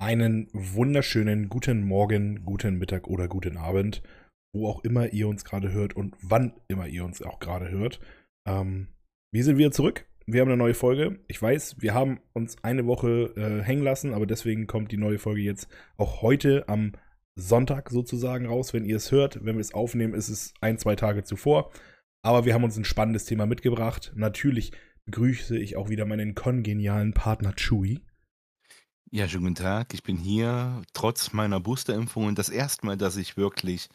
Einen wunderschönen guten Morgen, guten Mittag oder guten Abend, wo auch immer ihr uns gerade hört und wann immer ihr uns auch gerade hört. Ähm, wir sind wieder zurück. Wir haben eine neue Folge. Ich weiß, wir haben uns eine Woche äh, hängen lassen, aber deswegen kommt die neue Folge jetzt auch heute am Sonntag sozusagen raus, wenn ihr es hört. Wenn wir es aufnehmen, ist es ein, zwei Tage zuvor. Aber wir haben uns ein spannendes Thema mitgebracht. Natürlich begrüße ich auch wieder meinen kongenialen Partner Chewy. Ja, schönen guten Tag. Ich bin hier trotz meiner Boosterimpfung und das erste Mal, dass ich wirklich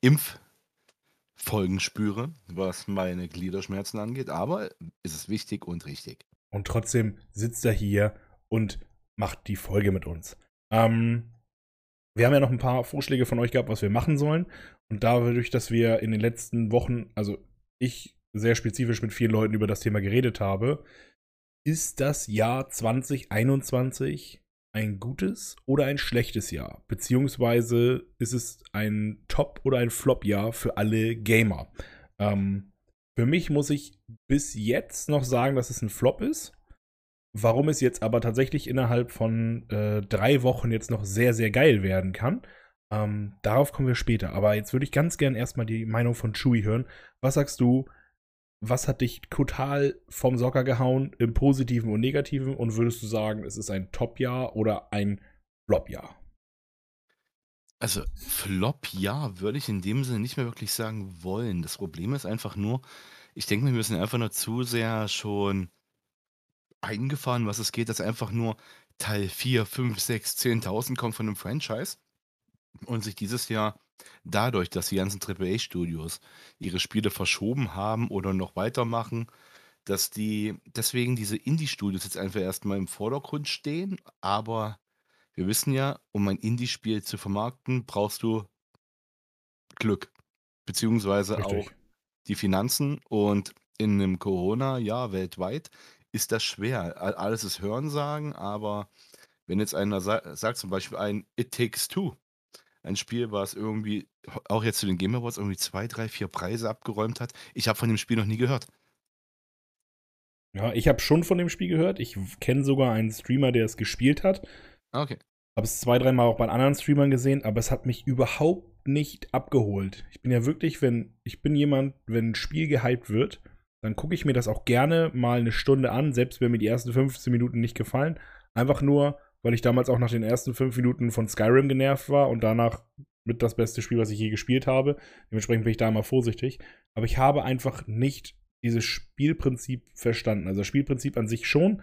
Impffolgen spüre, was meine Gliederschmerzen angeht, aber es ist wichtig und richtig. Und trotzdem sitzt er hier und macht die Folge mit uns. Ähm, wir haben ja noch ein paar Vorschläge von euch gehabt, was wir machen sollen. Und dadurch, dass wir in den letzten Wochen, also ich sehr spezifisch mit vielen Leuten über das Thema geredet habe, ist das Jahr 2021 ein gutes oder ein schlechtes Jahr? Beziehungsweise ist es ein Top- oder ein Flop-Jahr für alle Gamer? Ähm, für mich muss ich bis jetzt noch sagen, dass es ein Flop ist. Warum es jetzt aber tatsächlich innerhalb von äh, drei Wochen jetzt noch sehr, sehr geil werden kann, ähm, darauf kommen wir später. Aber jetzt würde ich ganz gern erstmal die Meinung von Chewie hören. Was sagst du? Was hat dich total vom Socker gehauen im Positiven und Negativen? Und würdest du sagen, es ist ein Top-Jahr oder ein Flop-Jahr? Also Flop-Jahr würde ich in dem Sinne nicht mehr wirklich sagen wollen. Das Problem ist einfach nur, ich denke, wir müssen einfach nur zu sehr schon eingefahren, was es geht, dass einfach nur Teil 4, 5, 6, 10.000 kommt von einem Franchise und sich dieses Jahr dadurch, dass die ganzen AAA-Studios ihre Spiele verschoben haben oder noch weitermachen, dass die deswegen diese Indie-Studios jetzt einfach erstmal im Vordergrund stehen. Aber wir wissen ja, um ein Indie-Spiel zu vermarkten, brauchst du Glück, beziehungsweise Richtig. auch die Finanzen. Und in einem Corona-Jahr weltweit ist das schwer. Alles ist Hörensagen, aber wenn jetzt einer sa sagt, zum Beispiel ein It Takes Two, ein Spiel, was irgendwie auch jetzt zu den Game Awards irgendwie 2, 3, 4 Preise abgeräumt hat. Ich habe von dem Spiel noch nie gehört. Ja, ich habe schon von dem Spiel gehört. Ich kenne sogar einen Streamer, der es gespielt hat. Ah, okay. Habe es zwei, dreimal auch bei anderen Streamern gesehen, aber es hat mich überhaupt nicht abgeholt. Ich bin ja wirklich, wenn, ich bin jemand, wenn ein Spiel gehypt wird, dann gucke ich mir das auch gerne mal eine Stunde an, selbst wenn mir die ersten 15 Minuten nicht gefallen. Einfach nur, weil ich damals auch nach den ersten fünf Minuten von Skyrim genervt war und danach mit das beste Spiel, was ich je gespielt habe. Dementsprechend bin ich da immer vorsichtig. Aber ich habe einfach nicht dieses Spielprinzip verstanden. Also das Spielprinzip an sich schon.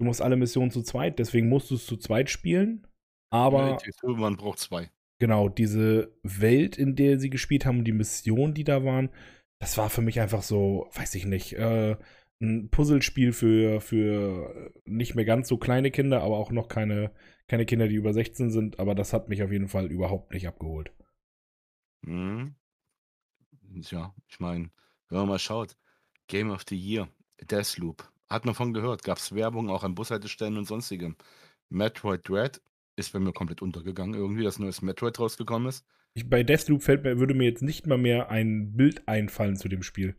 Du musst alle Missionen zu zweit, deswegen musst du es zu zweit spielen. Aber Ja, man braucht zwei. genau, diese Welt, in der sie gespielt haben und die Missionen, die da waren, das war für mich einfach so, weiß ich nicht, äh, ein Puzzlespiel für, für nicht mehr ganz so kleine Kinder, aber auch noch keine, keine Kinder, die über 16 sind. Aber das hat mich auf jeden Fall überhaupt nicht abgeholt. Mhm. Ja, ich meine, wenn man mal schaut, Game of the Year, Deathloop, hat man von gehört, gab es Werbung auch an Bushaltestellen und sonstigem. Metroid Dread ist bei mir komplett untergegangen irgendwie, dass neues Metroid rausgekommen ist. Ich, bei Deathloop fällt mir, würde mir jetzt nicht mal mehr ein Bild einfallen zu dem Spiel.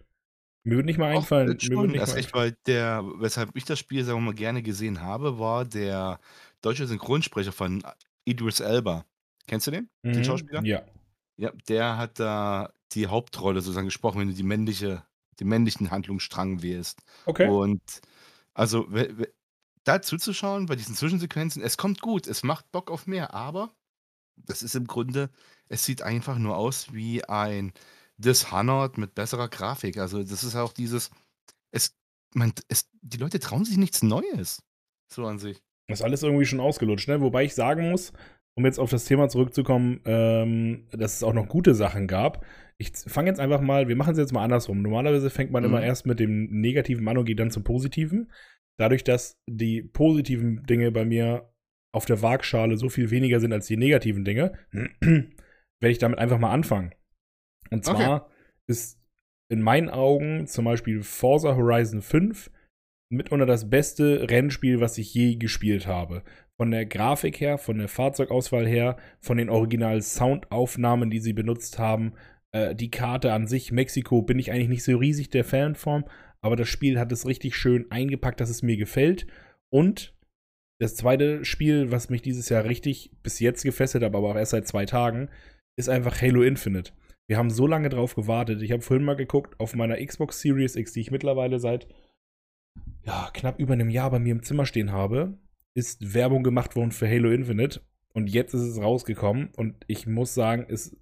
Mir würde nicht mal einfallen. würde schon. nicht Das mal ist echt, weil der, weshalb ich das Spiel, sagen wir mal, gerne gesehen habe, war der deutsche Synchronsprecher von Idris Elba. Kennst du den? Den Mhm, Schauspieler? Ja. Ja, der hat da die Hauptrolle sozusagen gesprochen, wenn du die männliche, den männlichen Handlungsstrang wählst. Okay. Und also da zuzuschauen bei diesen Zwischensequenzen, es kommt gut, es macht Bock auf mehr, aber das ist im Grunde, es sieht einfach nur aus wie ein Dishonored mit besserer Grafik. Also das ist auch dieses, es, man, es, die Leute trauen sich nichts Neues. So an sich. Das ist alles irgendwie schon ausgelutscht, ne? Wobei ich sagen muss, um jetzt auf das Thema zurückzukommen, ähm, dass es auch noch gute Sachen gab. Ich fange jetzt einfach mal, wir machen es jetzt mal andersrum. Normalerweise fängt man Mhm. immer erst mit dem Negativen an und geht dann zum Positiven. Dadurch, dass die positiven Dinge bei mir auf der Waagschale so viel weniger sind als die negativen Dinge, werde ich damit einfach mal anfangen. Und Okay. zwar ist in meinen Augen zum Beispiel Forza Horizon 5 mitunter das beste Rennspiel, was ich je gespielt habe. Von der Grafik her, von der Fahrzeugauswahl her, von den original Soundaufnahmen, die sie benutzt haben. Äh, die Karte an sich, Mexiko, bin ich eigentlich nicht so riesig der Fan von, aber das Spiel hat es richtig schön eingepackt, dass es mir gefällt. Und Das zweite Spiel, was mich dieses Jahr richtig bis jetzt gefesselt hat, aber auch erst seit zwei Tagen, ist einfach Halo Infinite. Wir haben so lange drauf gewartet. Ich habe vorhin mal geguckt, auf meiner Xbox Series X, die ich mittlerweile seit ja, knapp über einem Jahr bei mir im Zimmer stehen habe, ist Werbung gemacht worden für Halo Infinite. Und jetzt ist es rausgekommen. Und ich muss sagen, es,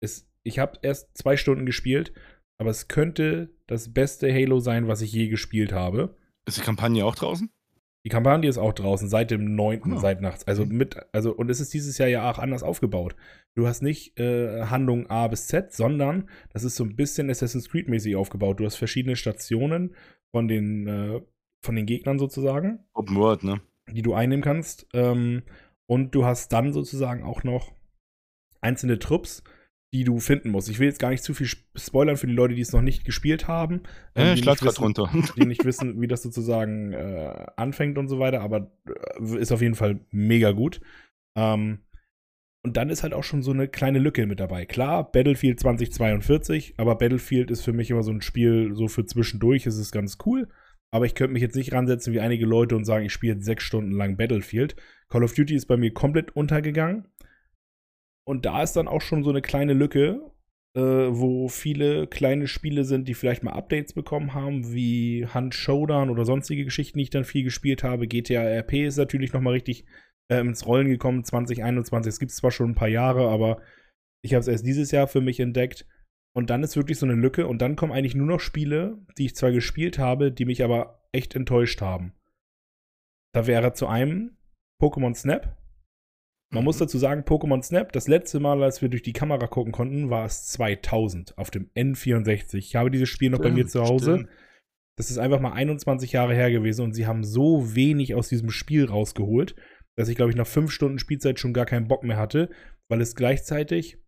es, ich habe erst zwei Stunden gespielt, aber es könnte das beste Halo sein, was ich je gespielt habe. Ist die Kampagne auch draußen? Die Kampagne ist auch draußen seit dem 9. Ah. seit nachts. Also mit, also, und es ist dieses Jahr ja auch anders aufgebaut. Du hast nicht äh, Handlung A bis Z, sondern das ist so ein bisschen Assassin's Creed-mäßig aufgebaut. Du hast verschiedene Stationen von den, äh, von den Gegnern sozusagen. Open World, ne? Die du einnehmen kannst. Ähm, und du hast dann sozusagen auch noch einzelne Trupps, die du finden musst. Ich will jetzt gar nicht zu viel spoilern für die Leute, die es noch nicht gespielt haben. Ähm, ich lade nicht gerade wissen- runter. die nicht wissen, wie das sozusagen äh, anfängt und so weiter, aber äh, ist auf jeden Fall mega gut. Ähm, und dann ist halt auch schon so eine kleine Lücke mit dabei. Klar, Battlefield 2042, aber Battlefield ist für mich immer so ein Spiel, so für zwischendurch ist es ganz cool. Aber ich könnte mich jetzt nicht ransetzen wie einige Leute und sagen, ich spiele jetzt sechs Stunden lang Battlefield. Call of Duty ist bei mir komplett untergegangen. Und da ist dann auch schon so eine kleine Lücke, äh, wo viele kleine Spiele sind, die vielleicht mal Updates bekommen haben, wie Hunt Showdown oder sonstige Geschichten, die ich dann viel gespielt habe. GTA RP ist natürlich noch mal richtig äh, ins Rollen gekommen, 2021. Es gibt zwar schon ein paar Jahre, aber ich habe es erst dieses Jahr für mich entdeckt. Und dann ist wirklich so eine Lücke. Und dann kommen eigentlich nur noch Spiele, die ich zwar gespielt habe, die mich aber echt enttäuscht haben. Da wäre zu einem Pokémon Snap. Man muss Mhm. dazu sagen, Pokémon Snap, das letzte Mal, als wir durch die Kamera gucken konnten, war es 2000 auf dem N64. Ich habe dieses Spiel noch bei mir Stimmt, zu Hause. stimmt. Das ist einfach mal 21 Jahre her gewesen und sie haben so wenig aus diesem Spiel rausgeholt, dass ich, glaube ich, nach fünf Stunden Spielzeit schon gar keinen Bock mehr hatte, weil es gleichzeitig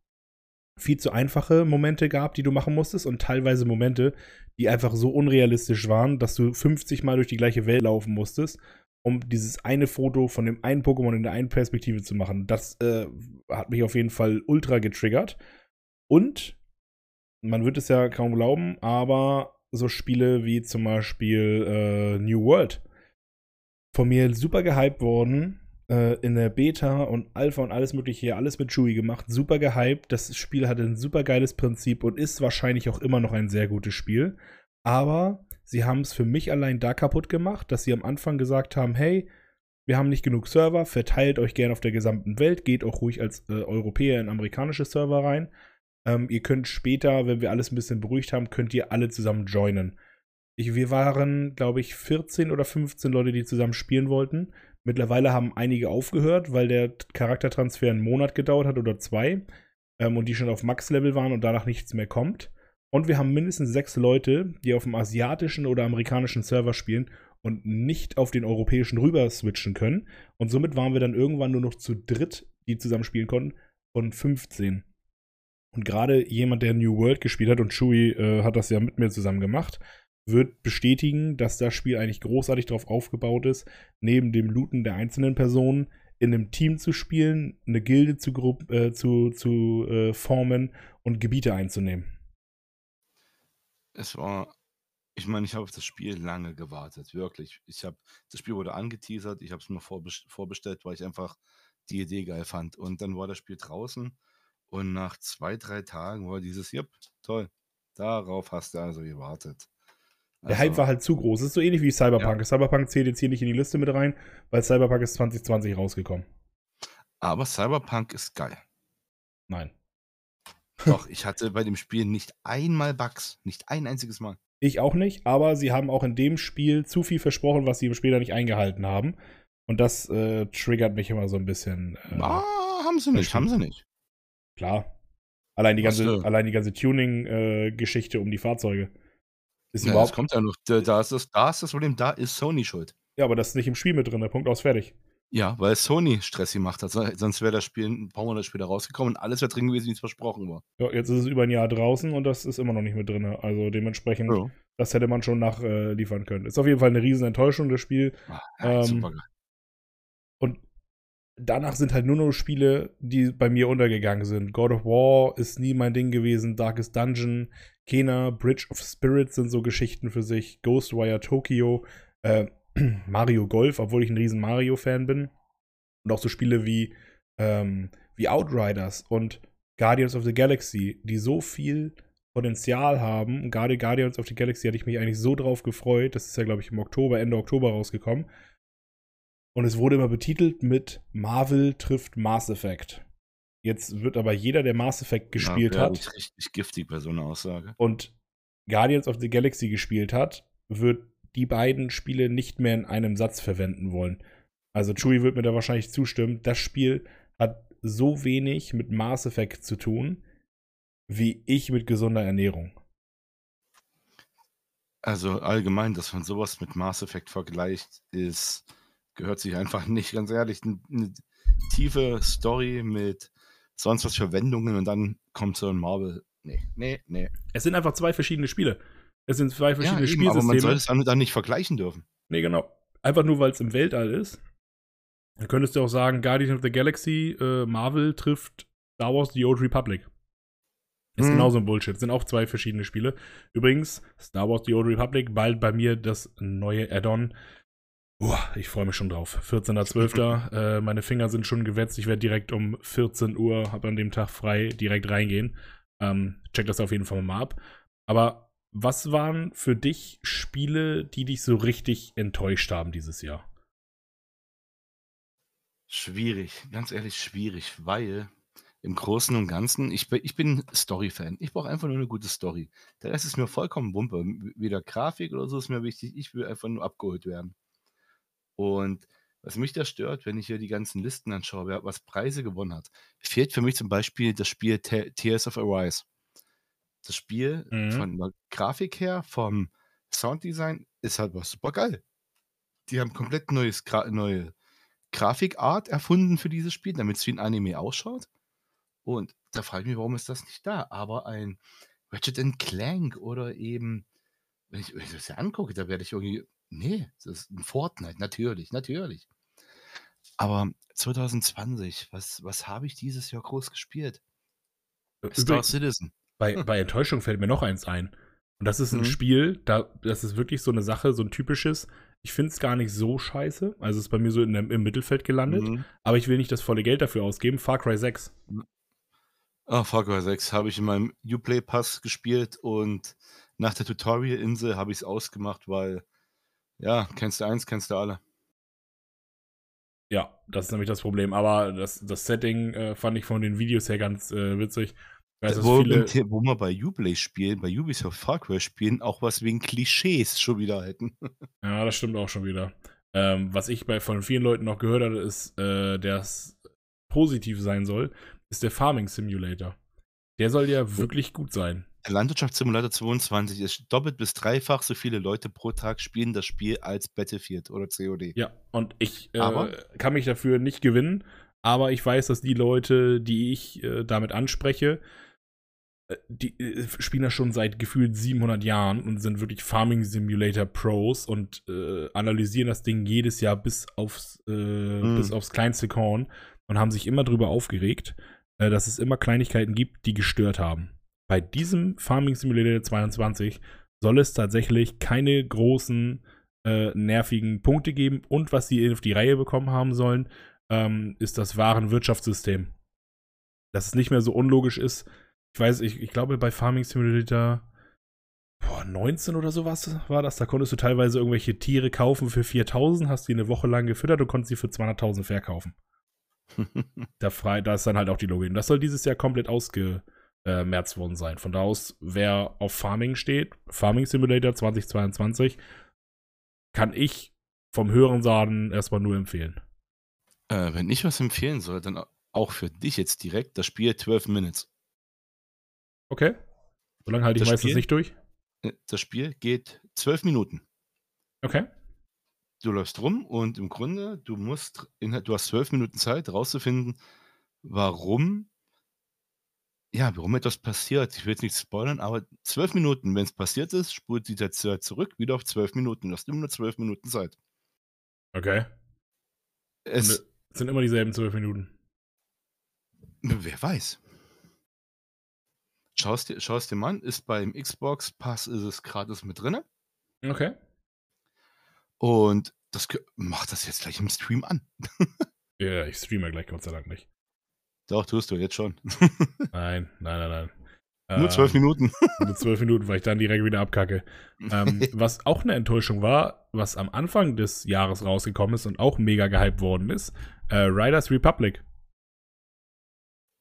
viel zu einfache Momente gab, die du machen musstest und teilweise Momente, die einfach so unrealistisch waren, dass du 50 Mal durch die gleiche Welt laufen musstest, um dieses eine Foto von dem einen Pokémon in der einen Perspektive zu machen. Das äh, hat mich auf jeden Fall ultra getriggert. Und man wird es ja kaum glauben, aber so Spiele wie zum Beispiel äh, New World von mir super gehypt worden. Äh, in der Beta und Alpha und alles mögliche hier, alles mit Chewie gemacht. Super gehypt. Das Spiel hatte ein super geiles Prinzip und ist wahrscheinlich auch immer noch ein sehr gutes Spiel. Aber sie haben es für mich allein da kaputt gemacht, dass sie am Anfang gesagt haben, hey, wir haben nicht genug Server, verteilt euch gerne auf der gesamten Welt, geht auch ruhig als äh, Europäer in amerikanische Server rein. Ähm, ihr könnt später, wenn wir alles ein bisschen beruhigt haben, könnt ihr alle zusammen joinen. Ich, wir waren, glaube ich, 14 oder 15 Leute, die zusammen spielen wollten. Mittlerweile haben einige aufgehört, weil der Charaktertransfer einen Monat gedauert hat oder zwei ähm, und die schon auf Max-Level waren und danach nichts mehr kommt. Und wir haben mindestens sechs Leute, die auf dem asiatischen oder amerikanischen Server spielen und nicht auf den europäischen rüber switchen können. Und somit waren wir dann irgendwann nur noch zu dritt, die zusammen spielen konnten, von 15. Und gerade jemand, der New World gespielt hat, und Chewie äh, hat das ja mit mir zusammen gemacht, wird bestätigen, dass das Spiel eigentlich großartig darauf aufgebaut ist, neben dem Looten der einzelnen Personen in einem Team zu spielen, eine Gilde zu, äh, zu, zu äh, formen und Gebiete einzunehmen. Es war, ich meine, ich habe auf das Spiel lange gewartet, wirklich. Ich habe, das Spiel wurde angeteasert, ich habe es mir vorbest vorbestellt, weil ich einfach die Idee geil fand. Und dann war das Spiel draußen und nach zwei, drei Tagen war dieses, yep, toll, darauf hast du also gewartet. Der Hype war halt zu groß. Es ist so ähnlich wie Cyberpunk. Cyberpunk zählt jetzt hier nicht in die Liste mit rein, weil Cyberpunk ist 2020 rausgekommen. Aber Cyberpunk ist geil. Nein. Doch, ich hatte bei dem Spiel nicht einmal Bugs, nicht ein einziges Mal. Ich auch nicht, aber sie haben auch in dem Spiel zu viel versprochen, was sie im Später nicht eingehalten haben. Und das äh, triggert mich immer so ein bisschen. Äh, ah, haben sie nicht, haben sie nicht. Klar. Allein die Was ganze, denn? allein die ganze Tuning-Geschichte um die Fahrzeuge. Ist Ja, das überhaupt. kommt ja noch. Da, da, ist das, da ist das Problem, da ist Sony schuld. Ja, aber das ist nicht im Spiel mit drin. Der Punkt aus fertig. Ja, weil Sony Stress gemacht hat. So- Sonst wäre das Spiel ein paar Monate später rausgekommen und alles wäre drin gewesen, wie es versprochen war. Ja, jetzt ist es über ein Jahr draußen und das ist immer noch nicht mit drin. Also dementsprechend, Ja. das hätte man schon nachliefern können. Ist auf jeden Fall eine riesen Enttäuschung, das Spiel. Ah, Ähm, super geil. Und danach sind halt nur noch Spiele, die bei mir untergegangen sind. God of War ist nie mein Ding gewesen. Darkest Dungeon, Kena, Bridge of Spirits sind so Geschichten für sich. Ghostwire Tokyo. Äh, Mario Golf, obwohl ich ein riesen Mario-Fan bin. Und auch so Spiele wie, ähm, wie Outriders und Guardians of the Galaxy, die so viel Potenzial haben. Gerade Guardians of the Galaxy hatte ich mich eigentlich so drauf gefreut. Das ist ja, glaube ich, im Oktober, Ende Oktober rausgekommen. Und es wurde immer betitelt mit Marvel trifft Mass Effect. Jetzt wird aber jeder, der Mass Effect gespielt ja, hat richtig giftig bei so einer Aussage. und Guardians of the Galaxy gespielt hat, wird die beiden Spiele nicht mehr in einem Satz verwenden wollen. Also Chewie wird mir da wahrscheinlich zustimmen. Das Spiel hat so wenig mit Mass Effect zu tun, wie ich mit gesunder Ernährung. Also allgemein, dass man sowas mit Mass Effect vergleicht, ist, gehört sich einfach nicht, ganz ehrlich. Eine tiefe Story mit sonst was Verwendungen und dann kommt so ein Marvel. Nee, nee, nee. Es sind einfach zwei verschiedene Spiele. Es sind zwei verschiedene eben, aber man soll Spielsysteme. es dann, dann nicht vergleichen dürfen. Nee, genau. Einfach nur, weil es im Weltall ist. Dann könntest du auch sagen, Guardians of the Galaxy, äh, Marvel trifft Star Wars The Old Republic. Ist Mhm. genauso ein Bullshit. Sind auch zwei verschiedene Spiele. Übrigens, Star Wars The Old Republic, bald bei mir das neue Add-on. Uah, ich freue mich schon drauf. 14.12. äh, meine Finger sind schon gewetzt. Ich werde direkt um 14 Uhr, habe an dem Tag frei, direkt reingehen. Ähm, check das auf jeden Fall mal ab. Aber was waren für dich Spiele, die dich so richtig enttäuscht haben dieses Jahr? Schwierig, ganz ehrlich schwierig, weil im Großen und Ganzen, ich bin, ich bin Story-Fan. Ich brauche einfach nur eine gute Story. Der Rest ist mir vollkommen Wumpe. Weder Grafik oder so ist mir wichtig. Ich will einfach nur abgeholt werden. Und was mich da stört, wenn ich hier die ganzen Listen anschaue, wer was Preise gewonnen hat, fehlt für mich zum Beispiel das Spiel Te- Tears of Arise. Das Spiel Mhm. von der Grafik her, vom Sounddesign, ist halt was super geil. Die haben komplett neues Gra neue Grafikart erfunden für dieses Spiel, damit es wie ein Anime ausschaut. Und da frage ich mich, warum ist das nicht da? Aber ein Ratchet Clank oder eben, wenn ich, wenn ich das ja angucke, da werde ich irgendwie, nee, das ist ein Fortnite, natürlich, natürlich. Aber 2020, was, was habe ich dieses Jahr groß gespielt? Star Übrigens, Citizen. Bei, bei Enttäuschung fällt mir noch eins ein. Und das ist ein Mhm. Spiel, da, das ist wirklich so eine Sache, so ein typisches. Ich finde es gar nicht so scheiße. Also es ist bei mir so in der, im Mittelfeld gelandet. Mhm. Aber ich will nicht das volle Geld dafür ausgeben. Far Cry 6. Ah, Far Cry 6 habe ich in meinem Uplay Pass gespielt und nach der Tutorial-Insel habe ich es ausgemacht, weil, ja, kennst du eins, kennst du alle. Ja, das ist nämlich das Problem. Aber das, das Setting äh, fand ich von den Videos her ganz äh, witzig. Weiß, dass wo, viele, wir- wo wir bei Uplay spielen, bei Ubisoft Far Cry spielen, auch was wegen Klischees schon wieder hätten. Ja, das stimmt auch schon wieder. Ähm, was ich bei von vielen Leuten noch gehört habe, ist, äh, dass positiv sein soll, ist der Farming Simulator. Der soll ja wirklich gut sein. Der Landwirtschaftssimulator 22 ist doppelt bis dreifach so viele Leute pro Tag spielen das Spiel als Battlefield oder COD. Ja, und ich äh, kann mich dafür nicht gewinnen, aber ich weiß, dass die Leute, die ich äh, damit anspreche, äh, die äh, spielen das schon seit gefühlt 700 Jahren und sind wirklich Farming Simulator Pros und äh, analysieren das Ding jedes Jahr bis aufs, äh, Mhm. bis aufs kleinste Korn und haben sich immer drüber aufgeregt, äh, dass es immer Kleinigkeiten gibt, die gestört haben. Bei diesem Farming Simulator 22 soll es tatsächlich keine großen äh, nervigen Punkte geben. Und was sie auf die Reihe bekommen haben sollen, ähm, ist das Warenwirtschaftssystem. Dass es nicht mehr so unlogisch ist. Ich weiß, ich, ich glaube, bei Farming Simulator boah, 19 oder sowas war das. Da konntest du teilweise irgendwelche Tiere kaufen für 4000, hast die eine Woche lang gefüttert und konntest sie für 200.000 verkaufen. Da, frei, da ist dann halt auch die Logik. Und das soll dieses Jahr komplett ausgemerzt worden sein. Von da aus, wer auf Farming steht, Farming Simulator 2022, kann ich vom höheren Sagen erstmal nur empfehlen. Äh, wenn ich was empfehlen soll, dann auch für dich jetzt direkt das Spiel 12 Minutes. Okay? Solange halte ich Das meistens Spiel? nicht durch. Äh, Das Spiel geht 12 Minuten. Okay. Du läufst rum und im Grunde, du musst, in, du hast 12 Minuten Zeit, rauszufinden, warum, ja, warum etwas passiert. Ich will jetzt nicht spoilern, aber 12 Minuten, wenn es passiert ist, spult die Zeit zurück, wieder auf 12 Minuten. Du hast immer nur 12 Minuten Zeit. Okay. Es, es sind immer dieselben zwölf Minuten. wer weiß. Schaust dir, schaust dir mal an, ist beim Xbox Pass ist es gratis mit drinne. Okay. Und Das mach das jetzt gleich im Stream an. Ja, ich streame gleich, Gott sei Dank nicht. Doch, tust du jetzt schon. Nein, nein, nein, nein. Nur zwölf Ähm, Minuten. Nur zwölf Minuten, weil ich dann direkt wieder abkacke. Ähm, was auch eine Enttäuschung war, was am Anfang des Jahres rausgekommen ist und auch mega gehypt worden ist, äh, Riders Republic.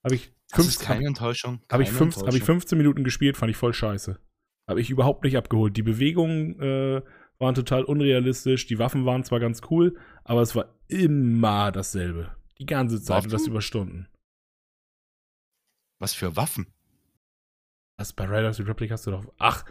Habe ich, Das fünf- ist keine Enttäuschung. hab ich, hab ich Enttäuschung. 15 Minuten gespielt, fand ich voll scheiße. Habe ich überhaupt nicht abgeholt. Die Bewegungen äh, waren total unrealistisch, die Waffen waren zwar ganz cool, aber es war immer dasselbe. Die ganze Zeit und das Waffen? über Stunden. Was für Waffen? Was bei Riders Republic hast du doch. Ach,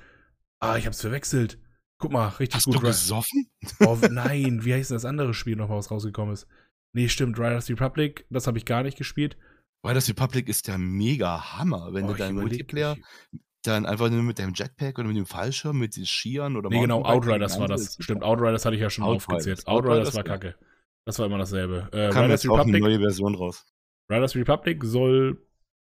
ah, ich hab's verwechselt. Guck mal, richtig Hast gut. du Ri- gesoffen? Oh, nein, wie heißt denn das andere Spiel nochmal, was rausgekommen ist? Nee, stimmt, Riders Republic, das habe ich gar nicht gespielt. Weil das Republic ist der mega Hammer, wenn Oh, du deinen Multiplayer ich- dann einfach nur mit deinem Jetpack oder mit dem Fallschirm, mit den Skiern oder Nee, genau, Outriders war das. Stimmt. Outriders hatte ich ja schon Outriders. aufgezählt. Outriders Outriders, war kacke. Das war immer dasselbe. Äh, Kam Riders jetzt auch eine Republic, neue Version raus. Riders Republic soll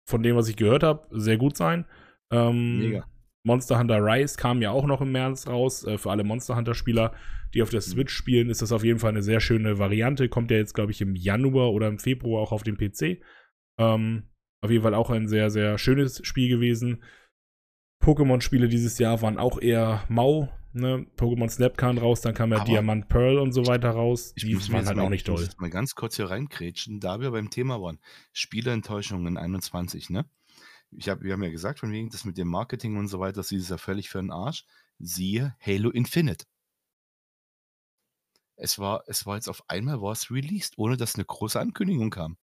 von dem, was ich gehört habe, sehr gut sein. Ähm, Mega. Monster Hunter Rise kam ja auch noch im März raus. Äh, für alle Monster Hunter-Spieler, die auf der Switch spielen, ist das auf jeden Fall eine sehr schöne Variante. Kommt ja jetzt, glaube ich, im Januar oder im Februar auch auf den PC. Ähm, auf jeden Fall auch ein sehr, sehr schönes Spiel gewesen. Pokémon-Spiele dieses Jahr waren auch eher mau. Ne? Pokémon Snap kam raus, dann kam ja Aber Diamant Pearl und so weiter raus. Ich Die muss waren halt mal, auch nicht ich muss toll. mal ganz kurz hier reinkrätschen, da wir beim Thema waren. Spieleenttäuschungen in 21, ne? Ich hab, wir haben ja gesagt, von wegen das mit dem Marketing und so weiter, das ist ja völlig für den Arsch. Siehe Halo Infinite. Es war, es war jetzt auf einmal war es released, ohne dass eine große Ankündigung kam.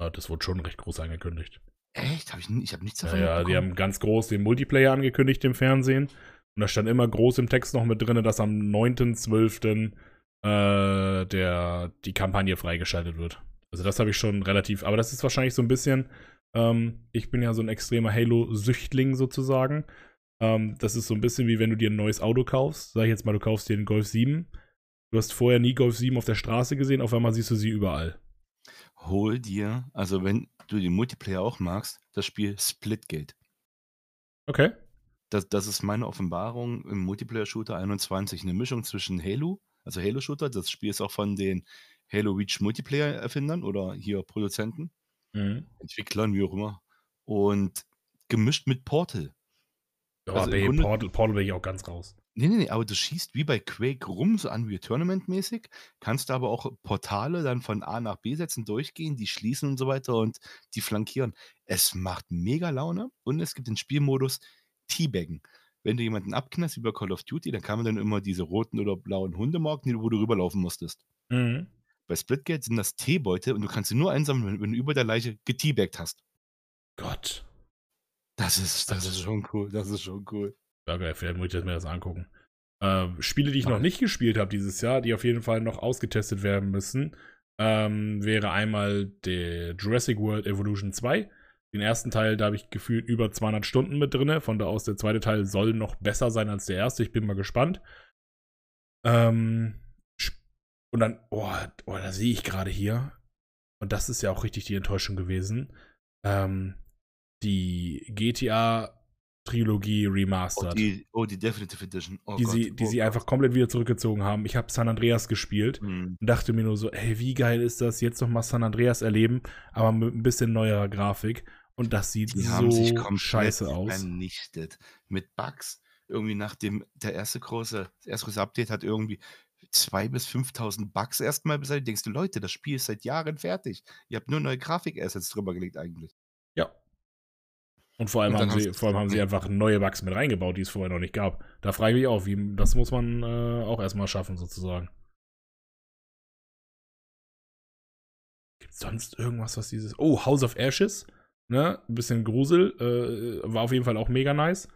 Ja, das wurde schon recht groß angekündigt. Echt? Hab ich, ich habe nichts davon ja, die haben ganz groß den Multiplayer angekündigt im Fernsehen. Und da stand immer groß im Text noch mit drin, dass am 9.12. Äh, der, die Kampagne freigeschaltet wird. Also das habe ich schon relativ, aber das ist wahrscheinlich so ein bisschen, ähm, ich bin ja so ein extremer Halo-Süchtling sozusagen. Ähm, das ist so ein bisschen wie wenn du dir ein neues Auto kaufst. Sag ich jetzt mal, du kaufst dir einen Golf 7. Du hast vorher nie Golf 7 auf der Straße gesehen, auf einmal siehst du sie überall. Hol dir, also wenn du den Multiplayer auch magst, das Spiel Splitgate. Okay. Das, das ist meine Offenbarung im Multiplayer-Shooter 21. Eine Mischung zwischen Halo, also Halo-Shooter, das Spiel ist auch von den Halo Reach Multiplayer-Erfindern oder hier Produzenten, Mhm. Entwicklern, wie auch immer. Und gemischt mit Portal. Ja, Also Portal, Portal bin ich auch ganz raus. Nee, nee, nee, aber du schießt wie bei Quake rum, so an wie Tournament-mäßig, kannst aber auch Portale dann von A nach B setzen, durchgehen, die schließen und so weiter und die flankieren. Es macht mega Laune und es gibt den Spielmodus Teabaggen. Wenn du jemanden abknallst wie bei Call of Duty, dann kamen dann immer diese roten oder blauen Hundemarken, die- wo du rüberlaufen musstest. Mhm. Bei Splitgate sind das Teebeute und du kannst sie nur einsammeln, wenn, wenn du über der Leiche geteabaggt hast. Gott. Das ist, das ist schon cool, das ist schon cool. Ja, geil, vielleicht muss ich das mir das angucken. Ähm, Spiele, die ich noch nicht gespielt habe dieses Jahr, die auf jeden Fall noch ausgetestet werden müssen, ähm, wäre einmal der Jurassic World Evolution 2. Den ersten Teil, da habe ich gefühlt über 200 Stunden mit drin. Von da aus, der zweite Teil soll noch besser sein als der erste. Ich bin mal gespannt. Ähm, und dann, oh, oh da sehe ich gerade hier. Und das ist ja auch richtig die Enttäuschung gewesen. Ähm, die GTA Trilogie Oh Remastered die, oh, die Definitive Edition. Oh die Gott, sie, die oh sie Gott. einfach komplett wieder zurückgezogen haben. Ich habe San Andreas gespielt Hm. und dachte mir nur so, ey, wie geil ist das, jetzt noch mal San Andreas erleben, aber mit ein bisschen neuerer Grafik. Und das sieht Die haben sich so scheiße aus. vernichtet. Mit Bugs. Irgendwie nachdem der erste große, das erste große Update hat irgendwie 2.000 bis 5.000 Bugs erstmal beseitigt. Denkst du, Leute, das Spiel ist seit Jahren fertig. Ihr habt nur neue Grafik-Assets drüber gelegt eigentlich. Ja. Und vor allem, Und haben sie, vor allem haben sie einfach neue Bugs mit reingebaut, die es vorher noch nicht gab. Da frage ich mich auch, wie, das muss man äh, auch erstmal schaffen, sozusagen. Gibt sonst irgendwas, was dieses. Oh, House of Ashes. Ne? Ein bisschen Grusel. Äh, war auf jeden Fall auch mega nice.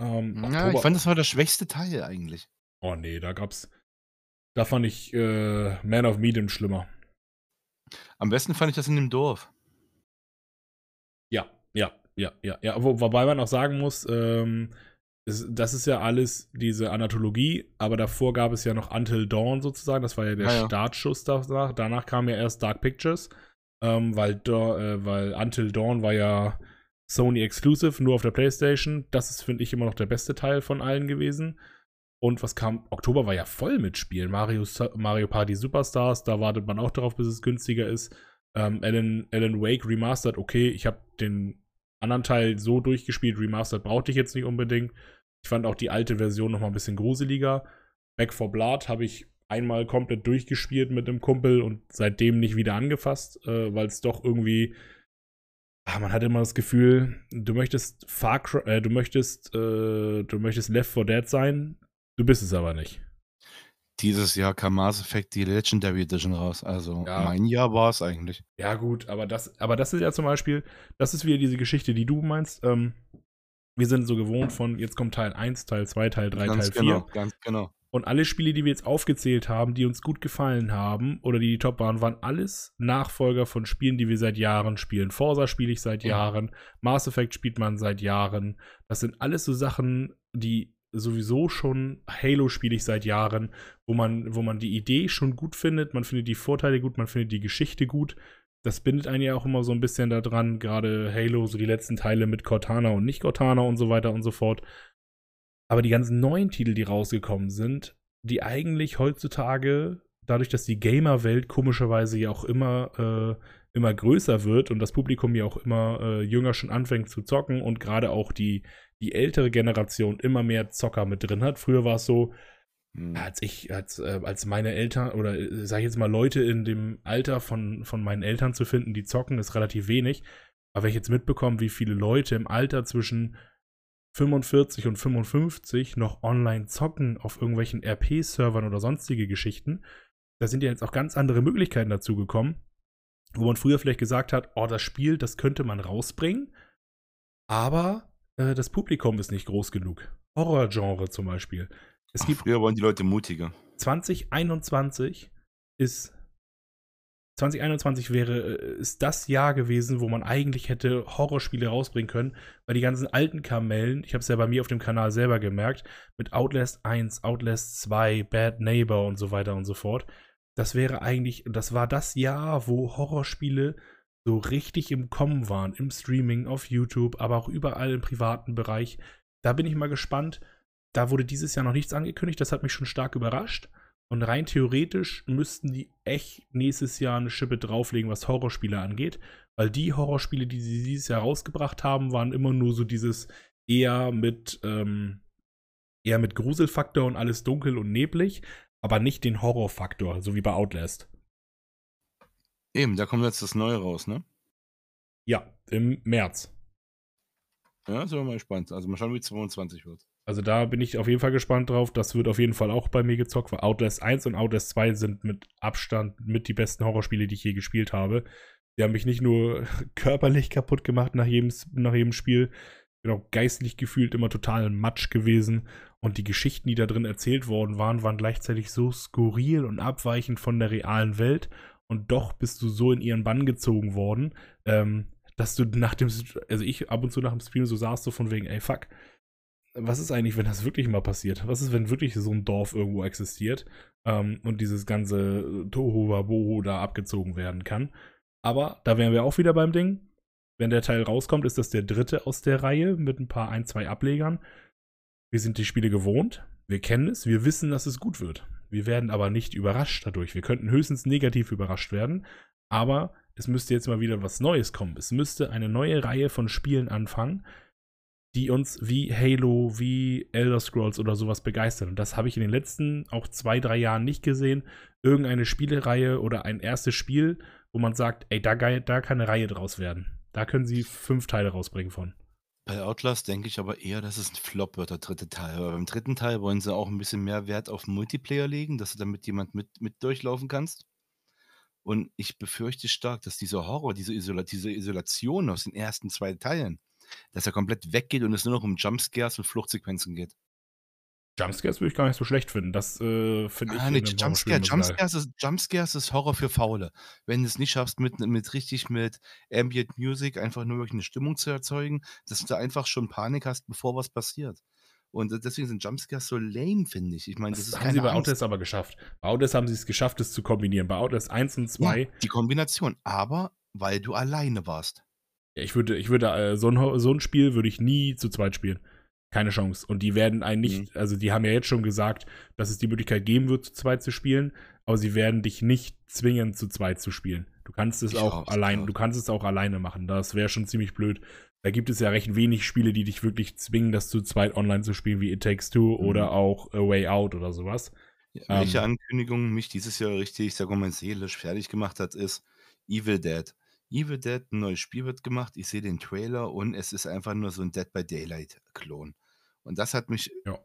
Ähm, Ja, ich fand, das war der schwächste Teil eigentlich. Oh nee, da gab's. Da fand ich äh, Man of Medium schlimmer. Am besten fand ich das in dem Dorf. Ja, ja, ja. Wo, wobei man auch sagen muss, ähm, es, das ist ja alles diese Anatologie, aber davor gab es ja noch Until Dawn sozusagen. Das war ja der Ja, ja. Startschuss danach. Danach kam ja erst Dark Pictures, ähm, weil, äh, weil Until Dawn war ja Sony Exclusive, nur auf der PlayStation. Das ist, finde ich, immer noch der beste Teil von allen gewesen. Und was kam? Oktober war ja voll mit Spielen. Mario, Mario Party Superstars, da wartet man auch darauf, bis es günstiger ist. Ähm, Alan, Alan Wake Remastered, okay, ich habe den anderen Teil so durchgespielt, Remastered brauchte ich jetzt nicht unbedingt. Ich fand auch die alte Version noch mal ein bisschen gruseliger. Back for Blood habe ich einmal komplett durchgespielt mit einem Kumpel und seitdem nicht wieder angefasst, äh, weil es doch irgendwie ach, man hat immer das Gefühl, du möchtest Far Cry, äh, du möchtest, äh, du möchtest Left 4 Dead sein, du bist es aber nicht. Dieses Jahr kam Mass Effect die Legendary Edition raus. Also ja. mein Jahr war es eigentlich. Ja, gut, aber das, aber das ist ja zum Beispiel, das ist wieder diese Geschichte, die du meinst. Ähm, wir sind so gewohnt von, jetzt kommt Teil 1, Teil 2, Teil 3, ganz Teil 4. Genau, ganz genau. Und alle Spiele, die wir jetzt aufgezählt haben, die uns gut gefallen haben oder die die top waren, waren alles Nachfolger von Spielen, die wir seit Jahren spielen. Forza spiele ich seit Jahren, Mass Effect spielt man seit Jahren. Das sind alles so Sachen, die sowieso schon Halo spiele ich seit Jahren, wo man, wo man die Idee schon gut findet, man findet die Vorteile gut, man findet die Geschichte gut. Das bindet einen ja auch immer so ein bisschen daran, gerade Halo, so die letzten Teile mit Cortana und nicht Cortana und so weiter und so fort. Aber die ganzen neuen Titel, die rausgekommen sind, die eigentlich heutzutage, dadurch, dass die Gamer-Welt komischerweise ja auch immer, äh, immer größer wird und das Publikum ja auch immer äh, jünger schon anfängt zu zocken und gerade auch die, die ältere Generation immer mehr Zocker mit drin hat. Früher war es so, hm. als ich, als, äh, als meine Eltern oder äh, sag ich jetzt mal Leute in dem Alter von, von meinen Eltern zu finden, die zocken, ist relativ wenig. Aber wenn ich jetzt mitbekomme, wie viele Leute im Alter zwischen 45 und 55 noch online zocken auf irgendwelchen RP-Servern oder sonstige Geschichten, da sind ja jetzt auch ganz andere Möglichkeiten dazu gekommen, wo man früher vielleicht gesagt hat, oh, das Spiel, das könnte man rausbringen, aber äh, das Publikum ist nicht groß genug. Horrorgenre zum Beispiel. Es Ach, gibt früher waren die Leute mutiger. 2021 ist 2021 wäre, äh, ist das Jahr gewesen, wo man eigentlich hätte Horrorspiele rausbringen können, weil die ganzen alten Kamellen, ich habe es ja bei mir auf dem Kanal selber gemerkt, mit Outlast 1, Outlast 2, Bad Neighbor und so weiter und so fort, das wäre eigentlich, das war das Jahr, wo Horrorspiele so richtig im Kommen waren, im Streaming, auf YouTube, aber auch überall im privaten Bereich. Da bin ich mal gespannt. Da wurde dieses Jahr noch nichts angekündigt, das hat mich schon stark überrascht. Und rein theoretisch müssten die echt nächstes Jahr eine Schippe drauflegen, was Horrorspiele angeht. Weil die Horrorspiele, die sie dieses Jahr rausgebracht haben, waren immer nur so dieses eher mit, ähm, eher mit Gruselfaktor und alles dunkel und neblig, aber nicht den Horrorfaktor, so wie bei Outlast. Eben, da kommt jetzt das Neue raus, ne? Ja, im März. Ja, sind wir mal gespannt. Also mal schauen, wie 22 wird. Also da bin ich auf jeden Fall gespannt drauf. Das wird auf jeden Fall auch bei mir gezockt, weil Outlast 1 und Outlast 2 sind mit Abstand mit die besten Horrorspiele, die ich je gespielt habe. Die haben mich nicht nur körperlich kaputt gemacht nach jedem, nach jedem Spiel, bin auch geistlich gefühlt immer total Matsch gewesen. Und die Geschichten, die da drin erzählt worden waren, waren gleichzeitig so skurril und abweichend von der realen Welt. Und doch bist du so in ihren Bann gezogen worden, ähm, dass du nach dem, also ich ab und zu nach dem Stream so saß, so von wegen, ey, fuck, was ist eigentlich, wenn das wirklich mal passiert? Was ist, wenn wirklich so ein Dorf irgendwo existiert ähm, und dieses ganze Toho Wabohu da abgezogen werden kann? Aber da wären wir auch wieder beim Ding. Wenn der Teil rauskommt, ist das der dritte aus der Reihe mit ein paar, ein, zwei Ablegern. Wir sind die Spiele gewohnt, wir kennen es, wir wissen, dass es gut wird. Wir werden aber nicht überrascht dadurch. Wir könnten höchstens negativ überrascht werden, aber es müsste jetzt mal wieder was Neues kommen. Es müsste eine neue Reihe von Spielen anfangen, die uns wie Halo, wie Elder Scrolls oder sowas begeistern. Und das habe ich in den letzten auch zwei, drei Jahren nicht gesehen. Irgendeine Spielereihe oder ein erstes Spiel, wo man sagt, ey, da, da kann eine Reihe draus werden. Da können sie fünf Teile rausbringen von. Bei Outlast denke ich aber eher, dass es ein Flop wird, der dritte Teil. Aber beim dritten Teil wollen sie auch ein bisschen mehr Wert auf Multiplayer legen, dass du damit jemand mit, mit durchlaufen kannst. Und ich befürchte stark, dass dieser Horror, diese, Isola diese Isolation aus den ersten zwei Teilen, dass er komplett weggeht und es nur noch um Jumpscares und Fluchtsequenzen geht. Jumpscares würde ich gar nicht so schlecht finden. Das äh, finde ah, ich. Nee, Jumpscare, Jumpscares, ist, Jumpscares ist Horror für Faule. Wenn du es nicht schaffst, mit, mit richtig mit Ambient Music einfach nur wirklich eine Stimmung zu erzeugen, dass du einfach schon Panik hast, bevor was passiert. Und deswegen sind Jumpscares so lame, finde ich. Ich meine, das, das haben sie bei Outlast aber geschafft. Bei Outlast haben sie es geschafft, es zu kombinieren. Bei Outlast 1 und 2. Ja, die Kombination, aber weil du alleine warst. Ja, ich würde, ich würde, äh, so, ein, so ein Spiel würde ich nie zu zweit spielen. Keine Chance. Und die werden einen nicht, mhm. also die haben ja jetzt schon gesagt, dass es die Möglichkeit geben wird, zu zweit zu spielen, aber sie werden dich nicht zwingen, zu zweit zu spielen. Du kannst es ich auch allein, du kannst es auch alleine machen. Das wäre schon ziemlich blöd. Da gibt es ja recht wenig Spiele, die dich wirklich zwingen, das zu zweit online zu spielen, wie It Takes Two mhm. oder auch A Way Out oder sowas. Ja, welche ähm, Ankündigung mich dieses Jahr richtig, sag mal, seelisch fertig gemacht hat, ist Evil Dead. Evil Dead, ein neues Spiel wird gemacht. Ich sehe den Trailer und es ist einfach nur so ein Dead by Daylight-Klon. Und das hat mich. Ja.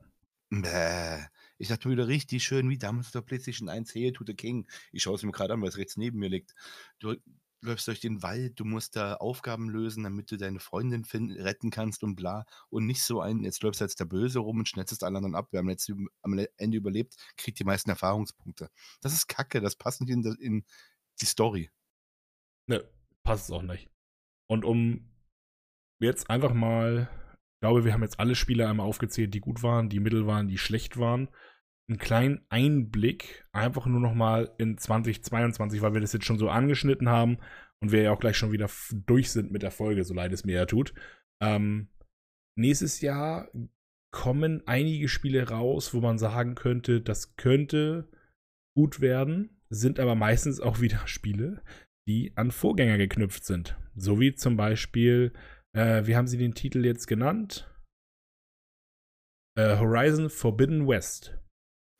Bäh, ich dachte mir wieder richtig schön, wie damals der PlayStation 1 Hail to the King. Ich schaue es mir gerade an, weil es rechts neben mir liegt. Du läufst durch den Wald, du musst da Aufgaben lösen, damit du deine Freundin finden, retten kannst und bla. Und nicht so ein, jetzt läufst du als der Böse rum und schnetzest alle anderen ab. Wer am, letzten, am Ende überlebt, kriegt die meisten Erfahrungspunkte. Das ist kacke, das passt nicht in, in die Story. Ne, passt es auch nicht. Und um jetzt einfach mal, ich glaube, wir haben jetzt alle Spiele einmal aufgezählt, die gut waren, die mittel waren, die schlecht waren. Einen kleinen Einblick einfach nur noch mal in 2022, weil wir das jetzt schon so angeschnitten haben und wir ja auch gleich schon wieder durch sind mit der Folge, so leid es mir ja tut. Ähm, nächstes Jahr kommen einige Spiele raus, wo man sagen könnte, das könnte gut werden, sind aber meistens auch wieder Spiele, die an Vorgänger geknüpft sind. So wie zum Beispiel, äh, wie haben sie den Titel jetzt genannt? Äh, Horizon Forbidden West.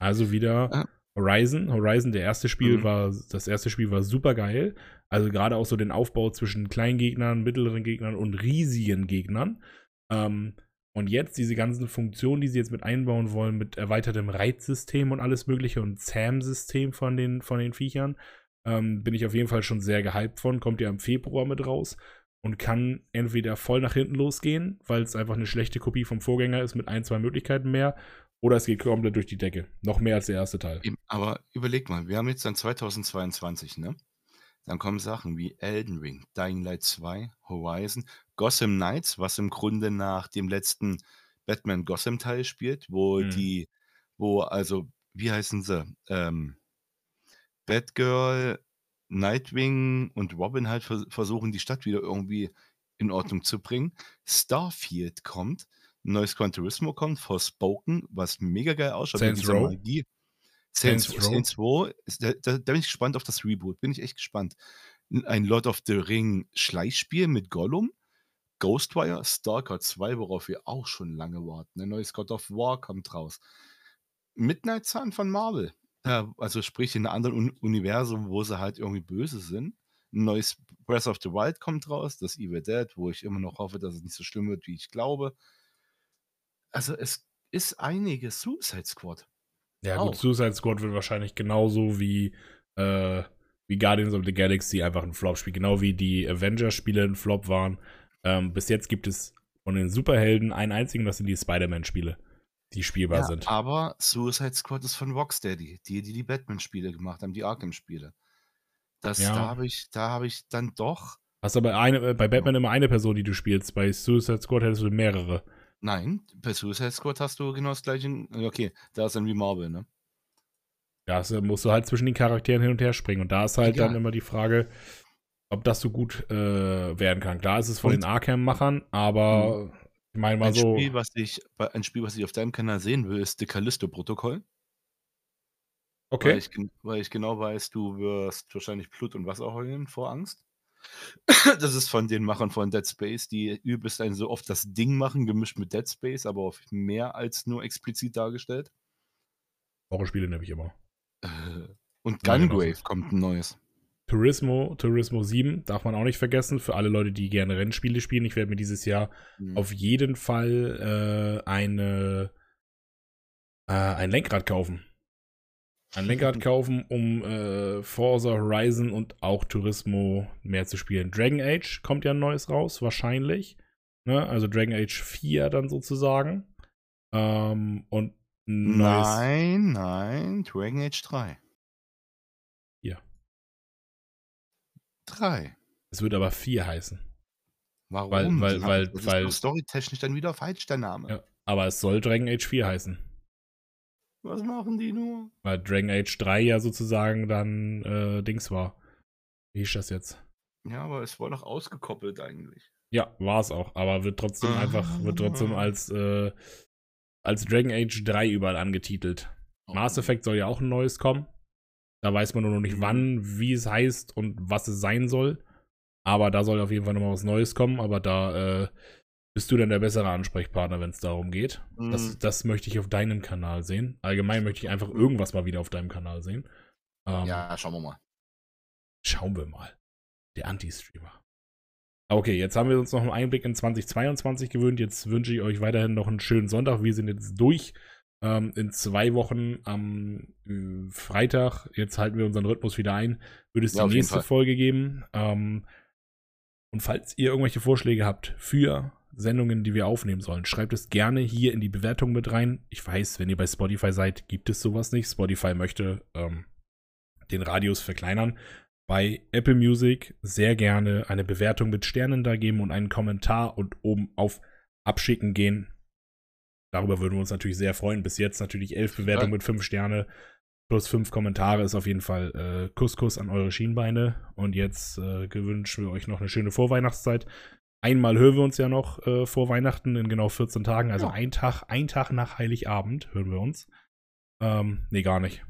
Also wieder ah. Horizon. Horizon, der erste Spiel mhm. war, das erste Spiel war super geil. Also gerade auch so den Aufbau zwischen kleinen Gegnern, mittleren Gegnern und riesigen Gegnern. Ähm, und jetzt diese ganzen Funktionen, die sie jetzt mit einbauen wollen, mit erweitertem Reizsystem und alles mögliche und SAM-System von den, von den Viechern, ähm, bin ich auf jeden Fall schon sehr gehypt von. Kommt ja im Februar mit raus und kann entweder voll nach hinten losgehen, weil es einfach eine schlechte Kopie vom Vorgänger ist mit ein, zwei Möglichkeiten mehr, oder es geht komplett durch die Decke. Noch mehr als der erste Teil. Aber überleg mal, wir haben jetzt dann 2022, ne? Dann kommen Sachen wie Elden Ring, Dying Light 2, Horizon, Gotham Knights, was im Grunde nach dem letzten Batman Gotham Teil spielt, wo hm. die, wo also, wie heißen sie? Ähm, Batgirl, Nightwing und Robin halt versuchen, die Stadt wieder irgendwie in Ordnung zu bringen. Starfield kommt, neues Gran Turismo kommt, Forspoken, was mega geil ausschaut. Saints Row. Saints, Saints, Saints Row. Da, da, da, bin ich gespannt auf das Reboot. Bin ich echt gespannt. Ein Lord of the Ring Schleichspiel mit Gollum. Ghostwire, Stalker 2, worauf wir auch schon lange warten. Ein neues God of War kommt raus. Midnight Sun von Marvel. Ja, also sprich in einem anderen Un Universum, wo sie halt irgendwie böse sind. Ein neues Breath of the Wild kommt raus, das Evil Dead, wo ich immer noch hoffe, dass es nicht so schlimm wird, wie ich glaube. Also es ist einiges Suicide Squad. Ja, auch. gut, Suicide Squad wird wahrscheinlich genauso wie, äh, wie Guardians of the Galaxy einfach ein Flop-Spiel, genau wie die Avengers-Spiele ein Flop waren. Ähm, bis jetzt gibt es von den Superhelden einen einzigen, das sind die Spider-Man-Spiele die spielbar ja, sind. Aber Suicide Squad ist von Rocksteady, die, die die Batman-Spiele gemacht haben, die Arkham-Spiele. Das, ja. Da habe ich, hab ich dann doch. Hast aber eine, äh, bei Batman immer eine Person, die du spielst. Bei Suicide Squad hättest du mehrere. Nein, bei Suicide Squad hast du genau das gleiche. Okay, da ist dann wie Marvel, ne? Ja, also musst du halt zwischen den Charakteren hin und her springen. Und da ist halt ja. dann immer die Frage, ob das so gut äh, werden kann. Klar ist es von und? den Arkham-Machern, aber mhm. Ich meine mal ein so. Spiel, was ich, ein Spiel, was ich auf deinem Kanal sehen will, ist The Callisto-Protokoll. Okay. Weil ich, weil ich, genau weiß, du wirst wahrscheinlich Blut und Wasser heulen vor Angst. Das ist von den Machern von Dead Space, die übelst ein so oft das Ding machen, gemischt mit Dead Space, aber auf mehr als nur explizit dargestellt. Horrorspiele nehme ich immer. Und Gungrave kommt ein neues. Turismo, Turismo 7 darf man auch nicht vergessen. Für alle Leute, die gerne Rennspiele spielen. Ich werde mir dieses Jahr mhm. auf jeden Fall äh, eine, äh, ein Lenkrad kaufen. Ein Lenkrad kaufen, um äh, Forza Horizon und auch Turismo mehr zu spielen. Dragon Age kommt ja ein neues raus, wahrscheinlich. Ne? Also Dragon Age 4 dann sozusagen. Ähm, und Nein, nein, Dragon Age 3. 3. Es wird aber 4 heißen. Warum? Weil, weil, weil, das weil, ist storytechnisch dann wieder falsch, der Name. Ja, aber es soll Dragon Age 4 heißen. Was machen die nur? Weil Dragon Age 3 ja sozusagen dann äh, Dings war. Wie ist das jetzt? Ja, aber es war noch ausgekoppelt eigentlich. Ja, war es auch, aber wird trotzdem einfach, wird trotzdem Ah. als, äh, als Dragon Age 3 überall angetitelt. Mass Oh. Effect soll ja auch ein neues kommen. Da weiß man nur noch nicht Mhm. wann, wie es heißt und was es sein soll. Aber da soll auf jeden Fall nochmal was Neues kommen. Aber da äh, bist du dann der bessere Ansprechpartner, wenn es darum geht. Das, Mhm. das möchte ich auf deinem Kanal sehen. Allgemein möchte ich einfach irgendwas mal wieder auf deinem Kanal sehen. Ähm, Ja, schauen wir mal. Schauen wir mal. Der Anti-Streamer. Okay, jetzt haben wir uns noch einen Einblick in 2022 gewöhnt. Jetzt wünsche ich euch weiterhin noch einen schönen Sonntag. Wir sind jetzt durch. Ähm, in zwei Wochen am äh, Freitag, jetzt halten wir unseren Rhythmus wieder ein, wird es Ja, die nächste. Folge geben. Ähm, und falls ihr irgendwelche Vorschläge habt für Sendungen, die wir aufnehmen sollen, schreibt es gerne hier in die Bewertung mit rein. Ich weiß, wenn ihr bei Spotify seid, gibt es sowas nicht. Spotify möchte ähm, den Radius verkleinern. Bei Apple Music sehr gerne eine Bewertung mit Sternen da geben und einen Kommentar und oben auf Abschicken gehen. Darüber würden wir uns natürlich sehr freuen. Bis jetzt natürlich elf Bewertungen mit fünf Sterne plus fünf Kommentare ist auf jeden Fall äh, Kuss-Kuss an eure Schienbeine. Und jetzt äh, gewünschen wir euch noch eine schöne Vorweihnachtszeit. Einmal hören wir uns ja noch äh, vor Weihnachten in genau 14 Tagen. Also Ja. ein Tag, ein Tag nach Heiligabend hören wir uns. Ähm, nee, gar nicht.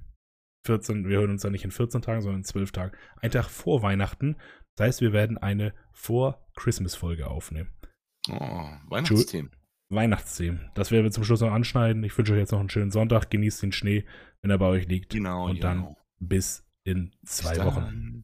14, wir hören uns ja nicht in 14 Tagen, sondern in 12 Tagen. Ein Tag vor Weihnachten. Das heißt, wir werden eine Vor-Christmas-Folge aufnehmen. Oh, Weihnachtsthemen. Weihnachtsthemen. Das werden wir zum Schluss noch anschneiden. Ich wünsche euch jetzt noch einen schönen Sonntag. Genießt den Schnee, wenn er bei euch liegt. Genau, Und dann genau. bis in zwei Bis Wochen. dann.